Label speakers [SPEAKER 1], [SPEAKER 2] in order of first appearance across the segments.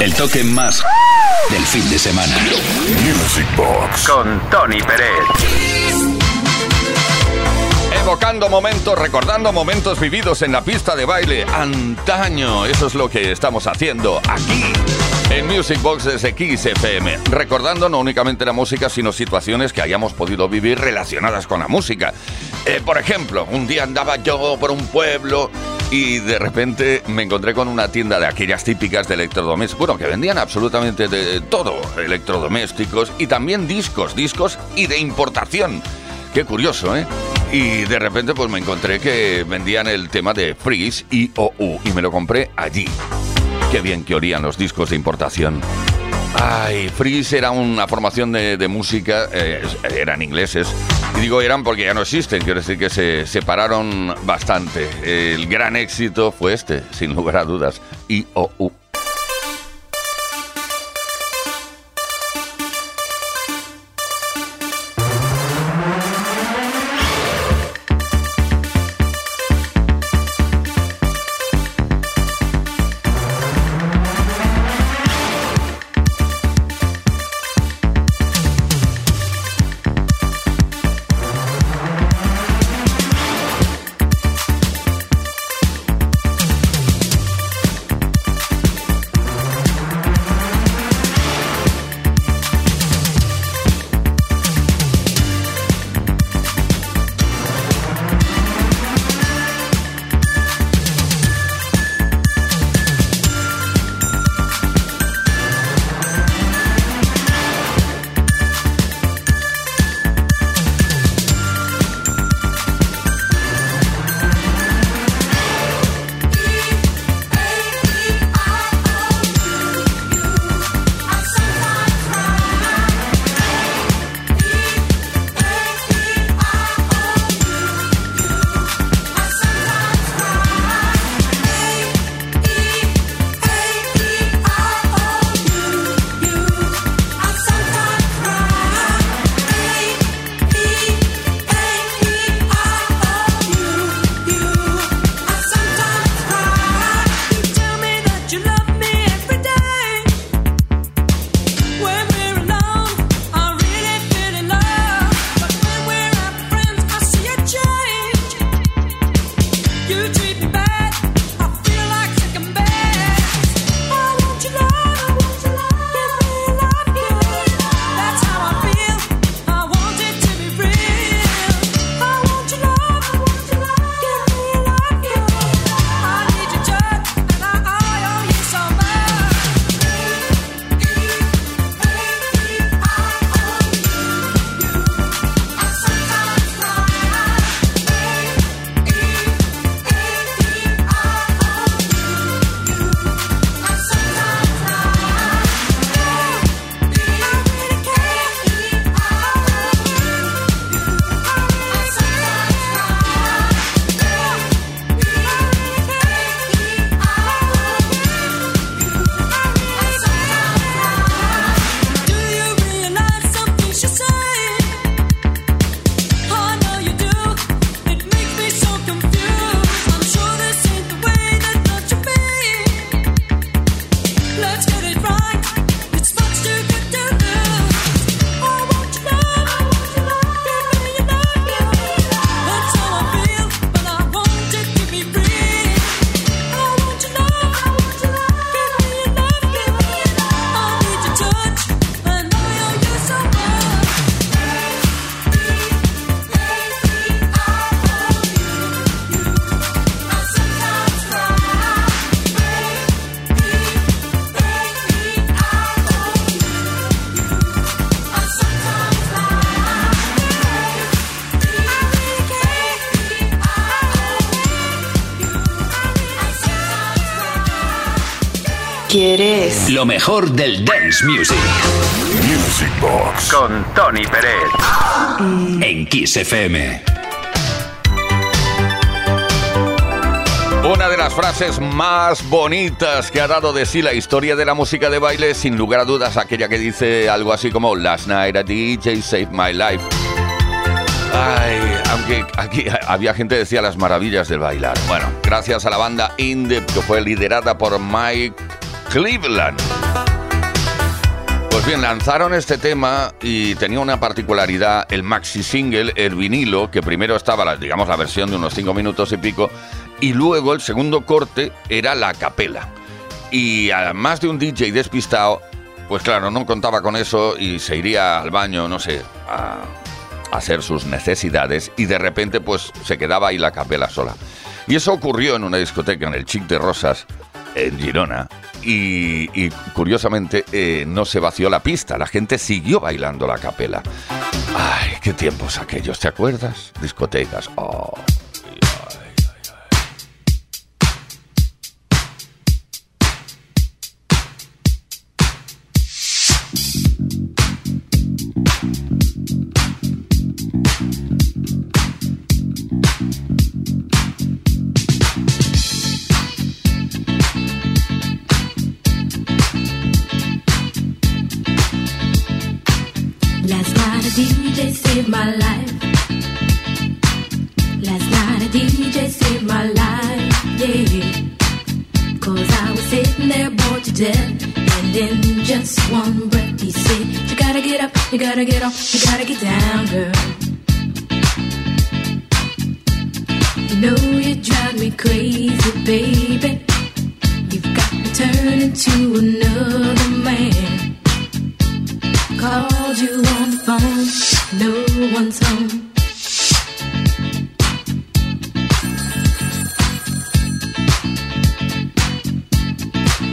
[SPEAKER 1] El toque más del fin de semana.
[SPEAKER 2] Music Box.
[SPEAKER 3] Con Tony Pérez.
[SPEAKER 4] Evocando momentos, recordando momentos vividos en la pista de baile antaño. Eso es lo que estamos haciendo aquí en Music Box desde Kiss FM. Recordando no únicamente la música, sino situaciones que hayamos podido vivir relacionadas con la música. Eh, por ejemplo, un día andaba yo por un pueblo y de repente me encontré con una tienda de aquellas típicas de electrodomésticos, bueno, que vendían absolutamente de todo, electrodomésticos y también discos, discos y de importación. Qué curioso, ¿eh? Y de repente pues me encontré que vendían el tema de Freeze y OU y me lo compré allí. Qué bien que olían los discos de importación. Ay, Freeze era una formación de, música, eh, eran ingleses. Y digo eran porque ya no existen, quiero decir que se separaron bastante. El gran éxito fue este, sin lugar a dudas, IOU.
[SPEAKER 1] Lo mejor del dance music.
[SPEAKER 2] Music Box.
[SPEAKER 3] Con Tony Pérez.
[SPEAKER 1] En Kiss FM.
[SPEAKER 4] Una de las frases más bonitas que ha dado de sí la historia de la música de baile, sin lugar a dudas, aquella que dice algo así como Last night a DJ saved my life. Ay, aunque aquí había gente que decía las maravillas del bailar. Bueno, gracias a la banda Indep, que fue liderada por Mike Cleveland. Pues bien, lanzaron este tema y tenía una particularidad, el maxi single, el vinilo, que primero estaba, la, digamos, la versión de unos 5 minutos y pico, y luego el segundo corte era la capela. Y además de un DJ despistado, pues claro, no contaba con eso y se iría al baño, no sé, a, hacer sus necesidades y de repente pues se quedaba ahí la capela sola. Y eso ocurrió en una discoteca, en el Chic de Rosas, en Girona, y, curiosamente eh, no se vació la pista, la gente siguió bailando la capela. Ay, qué tiempos aquellos, ¿te acuerdas? Discotecas. Oh.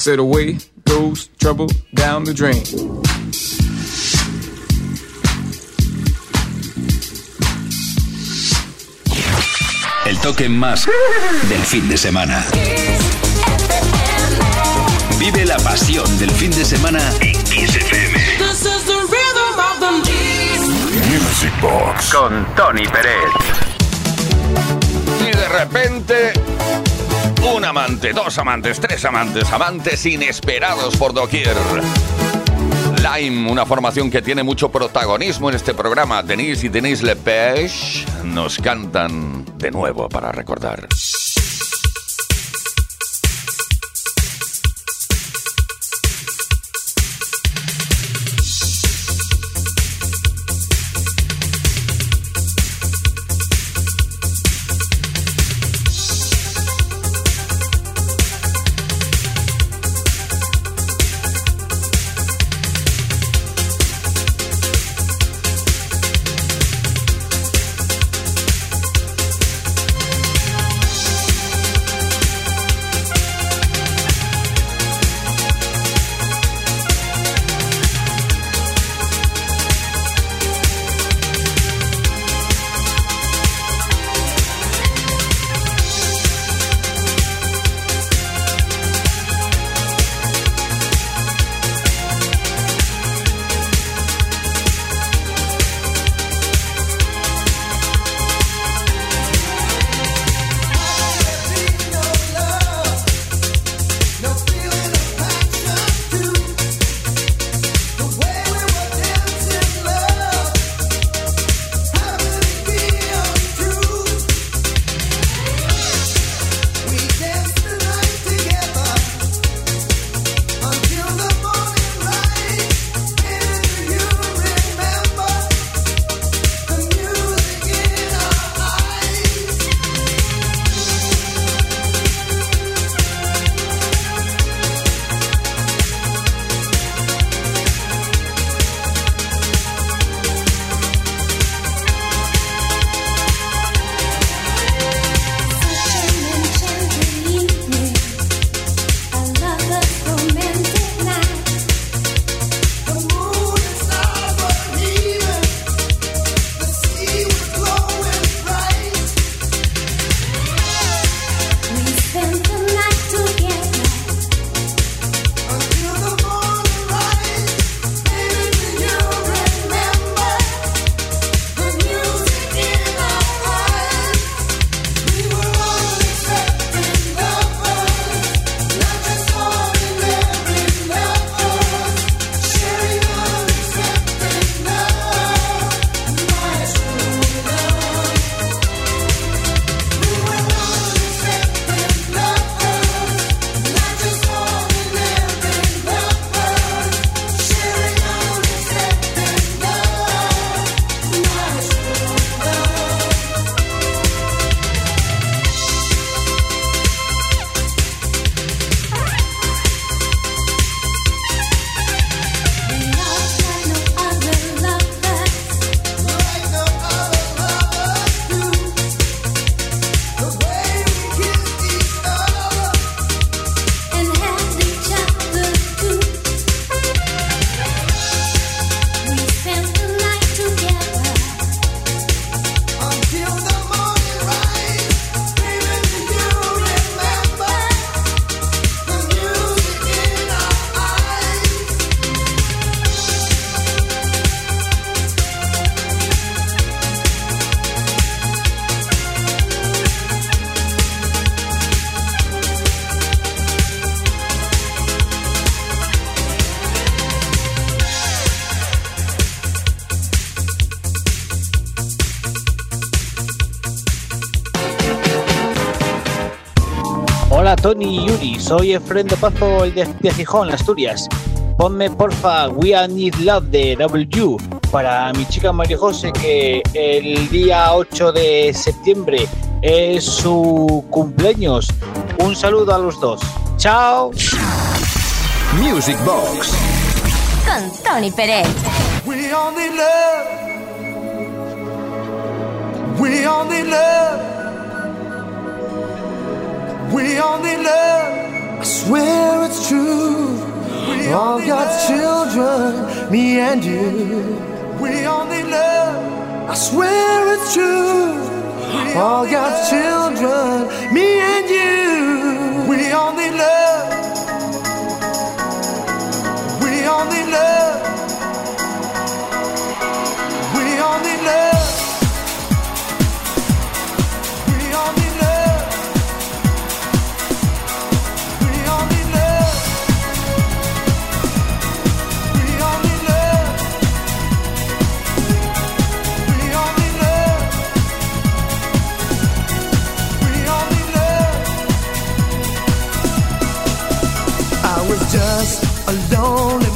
[SPEAKER 5] Said away goes trouble down the drain.
[SPEAKER 1] El toque más del fin de semana. Vive la pasión del fin de semana en Kiss FM. This is the rhythm of the
[SPEAKER 2] Music Box
[SPEAKER 3] con Tony Pérez.
[SPEAKER 4] Y de repente un amante, dos amantes, tres amantes, amantes inesperados por doquier. Lime, una formación que tiene mucho protagonismo en este programa. Denise y Denise Lepage nos cantan de nuevo para recordar.
[SPEAKER 6] Tony y Yuri, soy Efrendo Pazo, el de, de Gijón, Asturias. Ponme porfa We I Need Love de W para mi chica María José que el día 8 de septiembre es su cumpleaños. Un saludo a los dos. Chao.
[SPEAKER 1] Music Box
[SPEAKER 7] con Tony Pérez.
[SPEAKER 8] We all need love. We all need love. We need love. I swear it's true. We all God's children, me and you. We need love. I swear it's true. We All God's children, me and you. We need love. We need love. alone.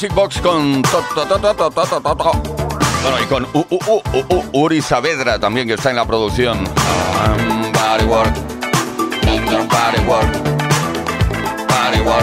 [SPEAKER 7] Music
[SPEAKER 1] con
[SPEAKER 4] Bueno, y con U, U, U, Uri Saavedra también, que está en la producción.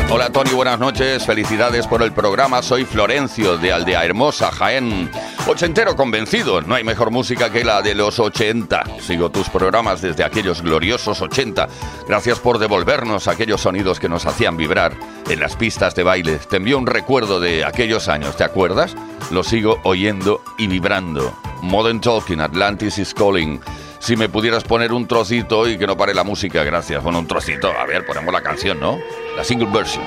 [SPEAKER 4] Hola Tony, buenas noches. Felicidades por el programa. Soy Florencio de Aldea Hermosa, Jaén. Ochentero convencido. No hay mejor música que la de los 80. Sigo tus programas desde aquellos gloriosos 80. Gracias por devolvernos aquellos sonidos que nos hacían vibrar en las pistas de baile. Te envío un recuerdo de aquellos años, ¿te acuerdas? Lo sigo oyendo y vibrando. Modern Talking, Atlantis is Calling. Si me pudieras poner un trocito y que no pare la música, gracias. Bueno, un trocito. A ver, ponemos la canción, ¿no? La single version.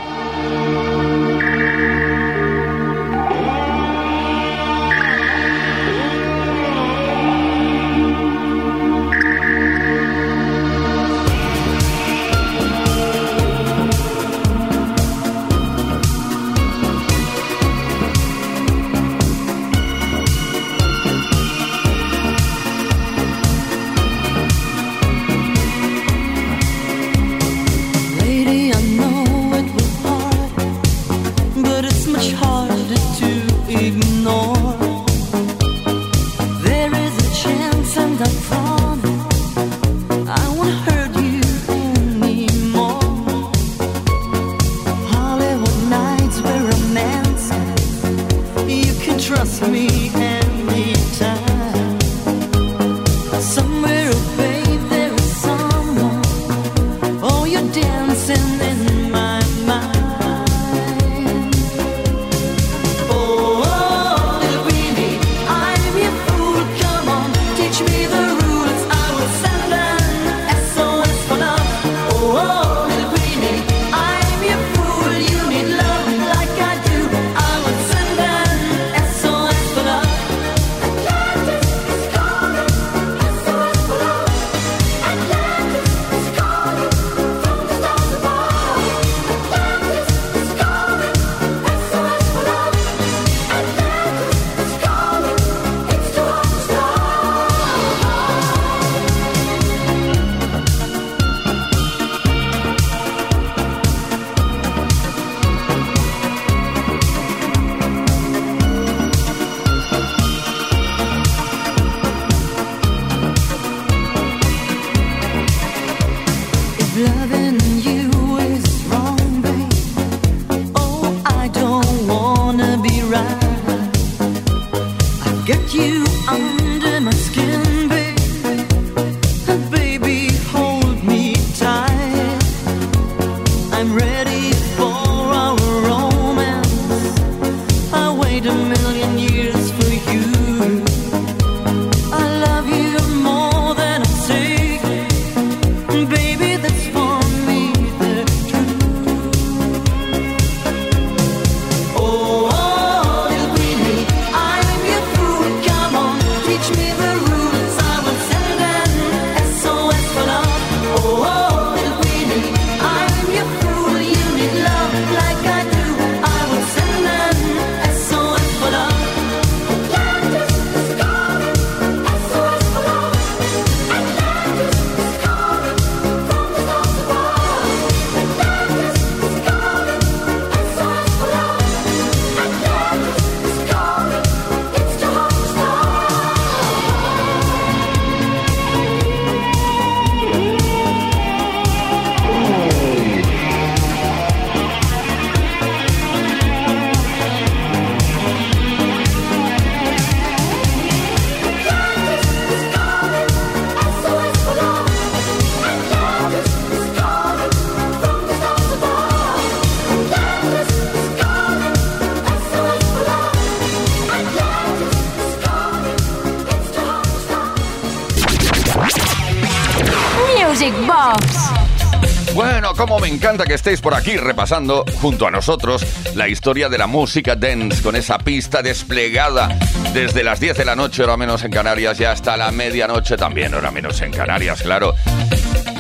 [SPEAKER 9] Encanta que estéis por aquí repasando junto a nosotros la historia de la música dance con esa pista desplegada desde las 10 de la noche, hora menos en Canarias, y hasta la medianoche también, hora menos en Canarias, claro.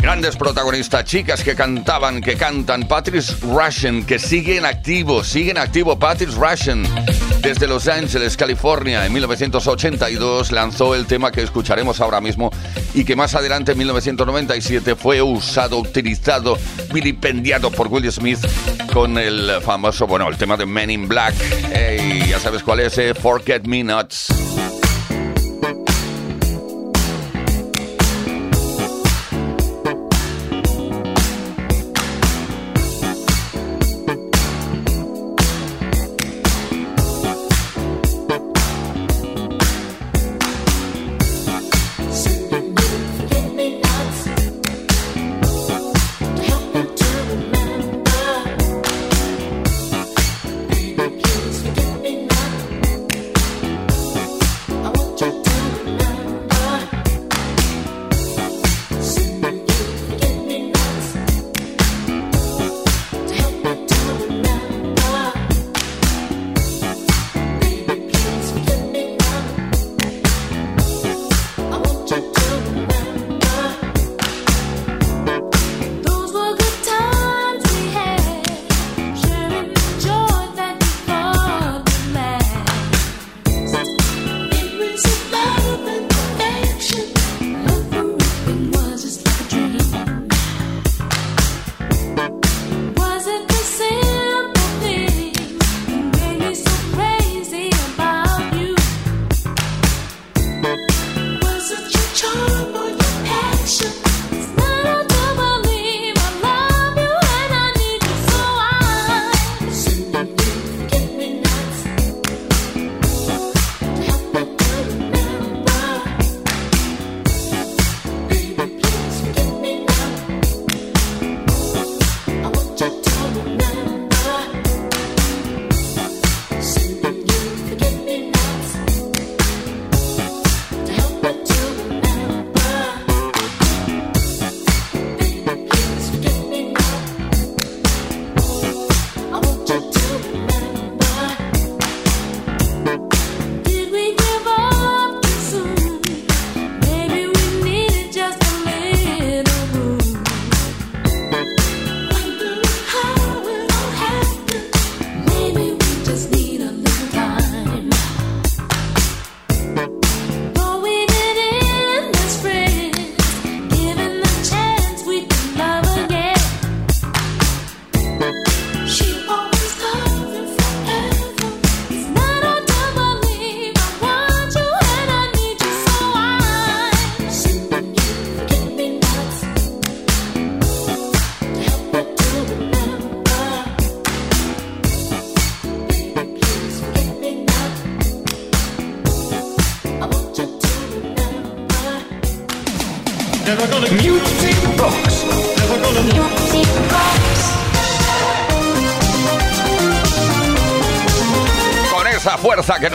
[SPEAKER 9] Grandes protagonistas, chicas que cantaban, que cantan. Patrice Russian, que sigue en activo, sigue en activo. Patrice Russian, desde Los Ángeles, California, en 1982 lanzó el tema que escucharemos ahora mismo y que más adelante, en 1997, fue usado, utilizado, vilipendiado por Will Smith con el famoso, bueno, el tema de Men in Black. Hey, ya sabes cuál es, eh? Forget Me Nuts.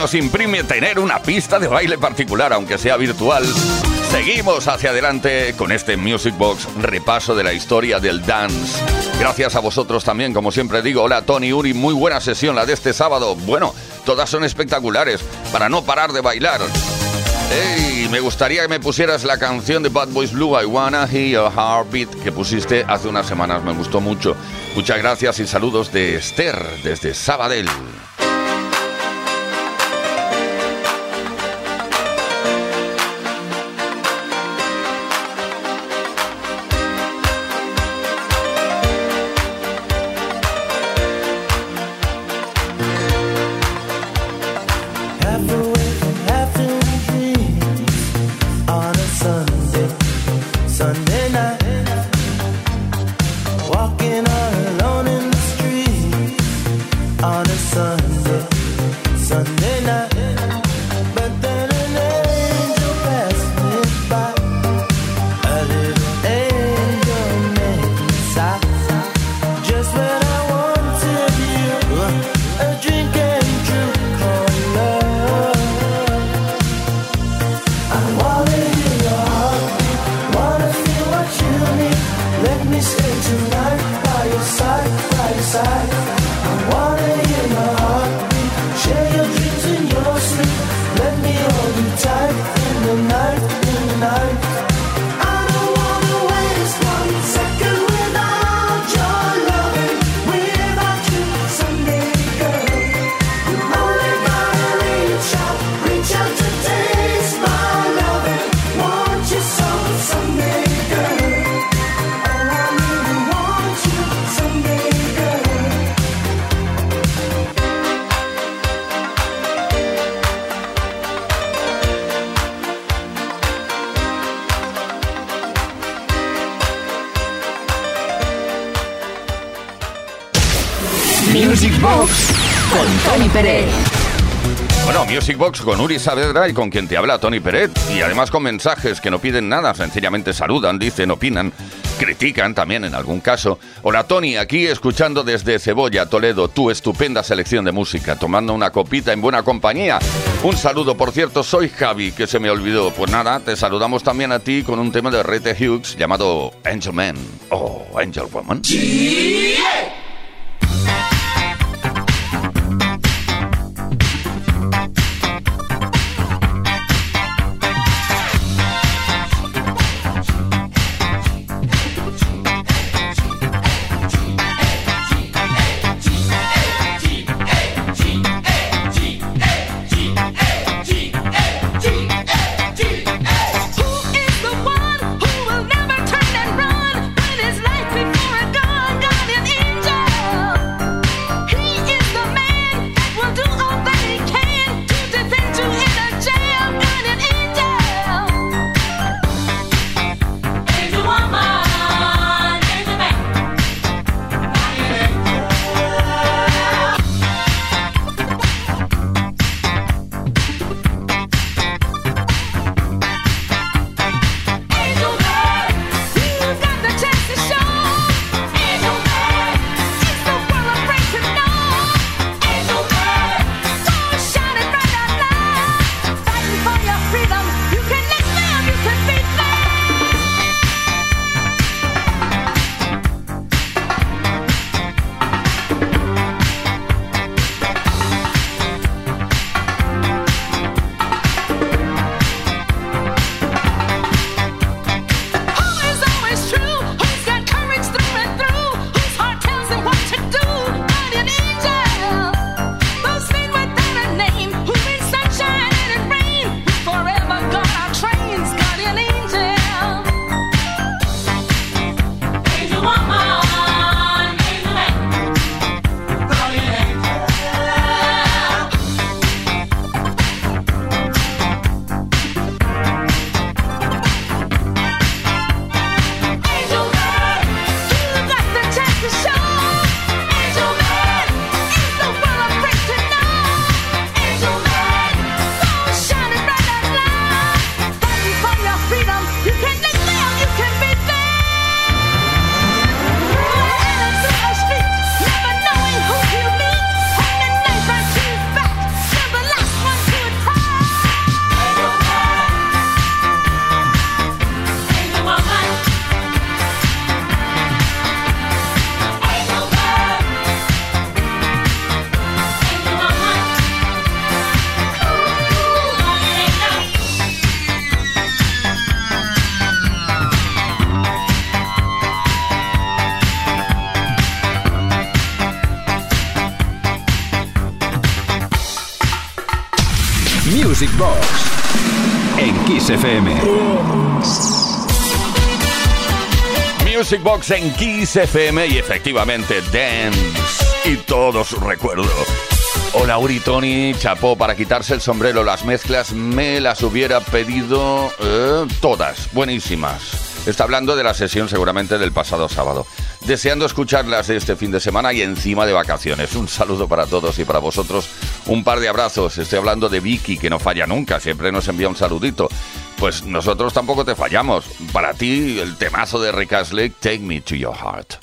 [SPEAKER 4] Nos imprime tener una pista de baile particular, aunque sea virtual. Seguimos hacia adelante con este Music Box repaso de la historia del dance. Gracias a vosotros también, como siempre digo. Hola Tony Uri, muy buena sesión la de este sábado. Bueno, todas son espectaculares para no parar de bailar. Me gustaría que me pusieras la canción de Bad Boys Blue, I Wanna Hear Your Heartbeat, que pusiste hace unas semanas, me gustó mucho. Muchas gracias y saludos de Esther desde Sabadell. Music con Uri Saavedra y con quien te habla Tony Peret. Y además con mensajes que no piden nada, sencillamente saludan, dicen, opinan, critican también en algún caso. Hola Tony, aquí escuchando desde Cebolla, Toledo, tu estupenda selección de música, tomando una copita en buena compañía. Un saludo, por cierto, soy Javi, que se me olvidó. Pues nada, te saludamos también a ti con un tema de Rete Hughes llamado Angel Man o Angel Woman.
[SPEAKER 10] Who
[SPEAKER 4] Jukebox en Kiss FM
[SPEAKER 11] y efectivamente Dance. Y todos recuerdo. Hola Uri Tony, chapó para quitarse el sombrero. Las mezclas me las hubiera pedido eh, todas, buenísimas. Está hablando de la sesión seguramente del pasado sábado deseando escucharlas este fin de semana y encima de vacaciones. Un saludo para todos y para vosotros. Un par de abrazos. Estoy hablando de Vicky, que no falla nunca, siempre nos envía un saludito. Pues nosotros tampoco te fallamos. Para ti, el temazo de Rick Take Me to Your Heart.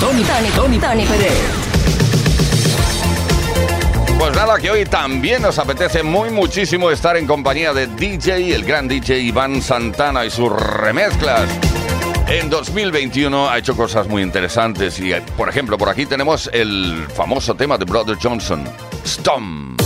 [SPEAKER 4] Tony,
[SPEAKER 1] Tony,
[SPEAKER 4] Tony,
[SPEAKER 1] Tony Pérez.
[SPEAKER 11] Pues nada, que hoy también nos apetece muy muchísimo estar en compañía de DJ, el gran DJ Iván Santana y sus remezclas. En 2021 ha hecho cosas muy interesantes y, por ejemplo, por aquí tenemos el famoso tema de Brother Johnson, Stomp.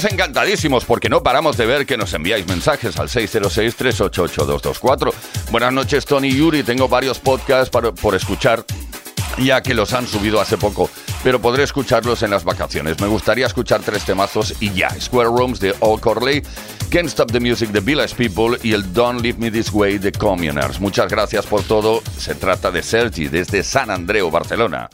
[SPEAKER 12] Estamos encantadísimos porque no paramos de ver que nos enviáis mensajes al 606-388-224. Buenas noches, Tony y Yuri. Tengo varios podcasts para, por escuchar ya que los han subido hace poco, pero podré escucharlos en las vacaciones. Me gustaría escuchar tres temazos y ya. Square Rooms de All Corley, Can't Stop the Music de Village People y el Don't Leave Me This Way de Communers. Muchas gracias por todo. Se trata de Sergi desde San Andreu, Barcelona.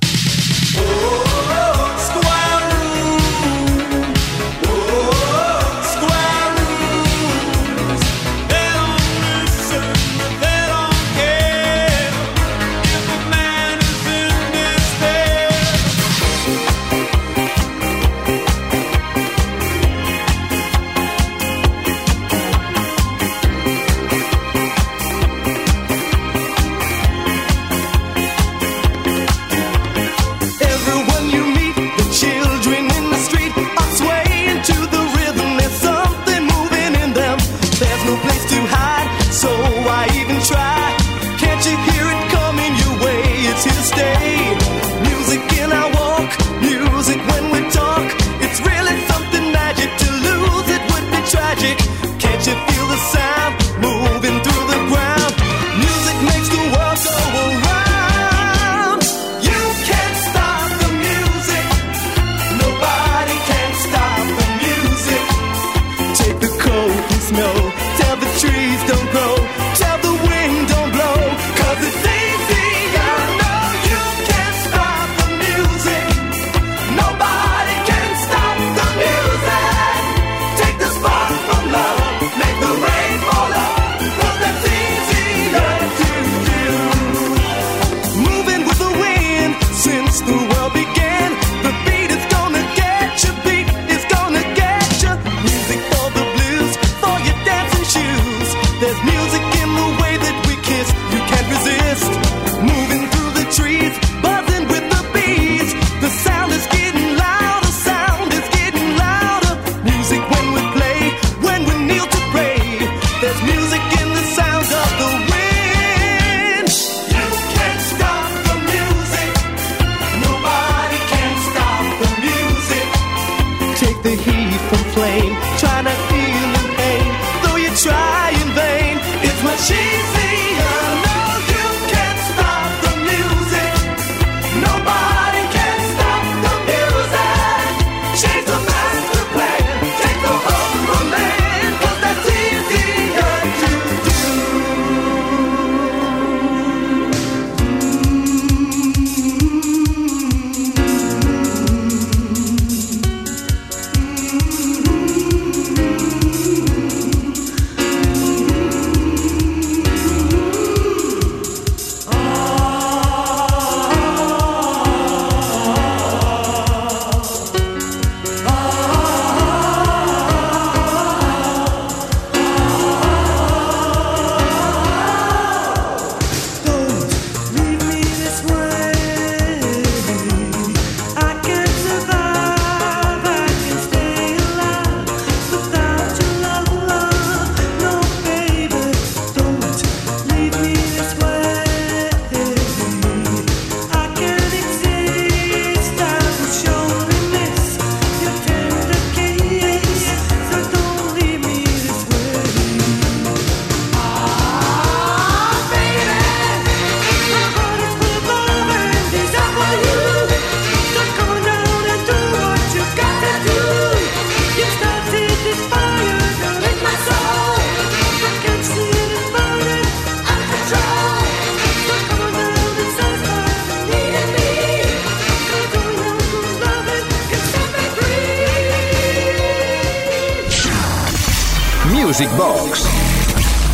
[SPEAKER 13] Music
[SPEAKER 1] Box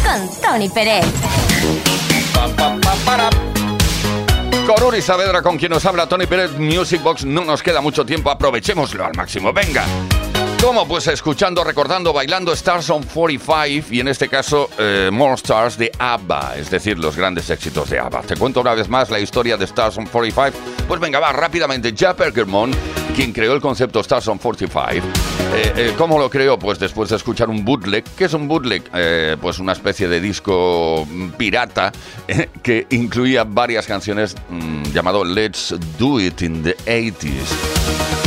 [SPEAKER 4] con Tony Pérez.
[SPEAKER 12] Con Uri Saavedra, con quien nos habla Tony Pérez, Music Box, no nos queda mucho tiempo, aprovechémoslo al máximo. Venga,
[SPEAKER 9] ¿Cómo? Pues escuchando, recordando, bailando Stars on 45 y en este caso eh, More Stars de ABBA, es decir, los grandes éxitos de ABBA. Te cuento una vez más la historia de Stars on 45. Pues venga, va rápidamente. Jack Perkermon, quien creó el concepto Stars on 45. Eh, eh, ¿Cómo lo creó? Pues después de escuchar un bootleg. ¿Qué es un bootleg? Pues una especie de disco mm, pirata que incluía varias canciones mm, llamado Let's Do It in the 80s.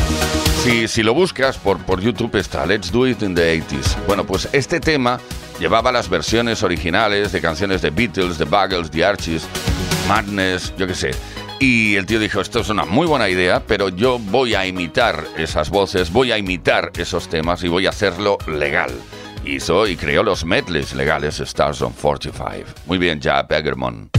[SPEAKER 9] Si, si lo buscas por, por YouTube está Let's Do It in the 80s. Bueno, pues este tema llevaba las versiones originales de canciones de Beatles, de Buggles, The Archies, Madness, yo qué sé. Y el tío dijo, esto es una muy buena idea, pero yo voy a imitar esas voces, voy a imitar esos temas y voy a hacerlo legal. Hizo y creó los medleys legales Stars on 45. Muy bien, ya, Beggerman.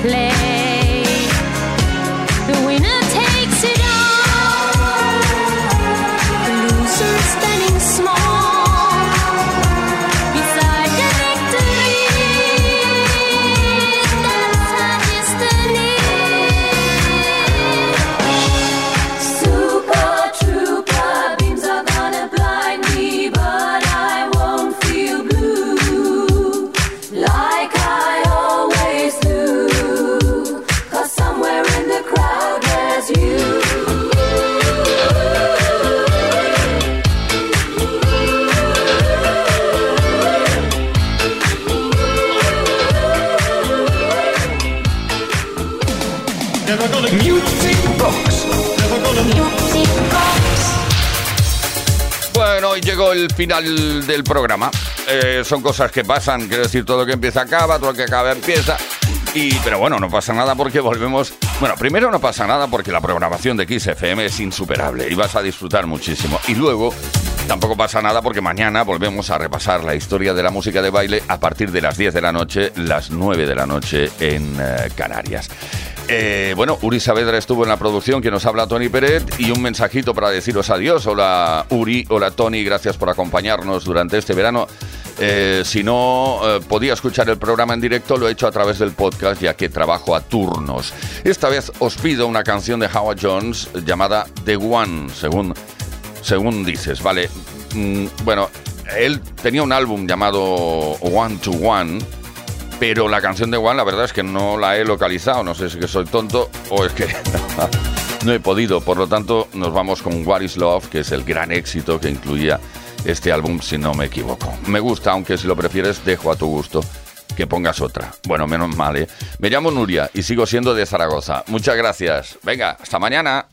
[SPEAKER 12] Play.
[SPEAKER 9] Bueno, y llegó el final del programa. Eh, son cosas que pasan, quiero decir, todo lo que empieza acaba, todo lo que acaba empieza.
[SPEAKER 4] Y, pero bueno, no pasa nada porque volvemos. Bueno, primero no pasa nada porque la programación de Kiss FM es insuperable y vas a disfrutar muchísimo. Y luego tampoco pasa nada porque mañana volvemos a repasar la historia de la música de baile a partir de las 10 de la noche, las 9 de la noche en eh, Canarias. Eh, bueno, Uri Saavedra estuvo en la producción, que nos habla Tony Peret, y un mensajito para deciros adiós. Hola Uri, hola Tony, gracias por acompañarnos durante este verano. Eh, si no podía escuchar el programa en directo, lo he hecho a través del podcast, ya que trabajo a turnos. Esta vez os pido una canción de Howard Jones llamada The One, según, según dices, ¿vale? Mm, bueno, él tenía un álbum llamado One to One, pero la canción de One la verdad es que no la he localizado, no sé si es que soy tonto o es que no he podido, por lo tanto nos vamos con What is Love, que es el gran éxito que incluía este álbum si no me equivoco. Me gusta, aunque si lo prefieres dejo a tu gusto que pongas otra. Bueno, menos mal, ¿eh? Me llamo Nuria y sigo siendo de Zaragoza. Muchas gracias. Venga, hasta mañana.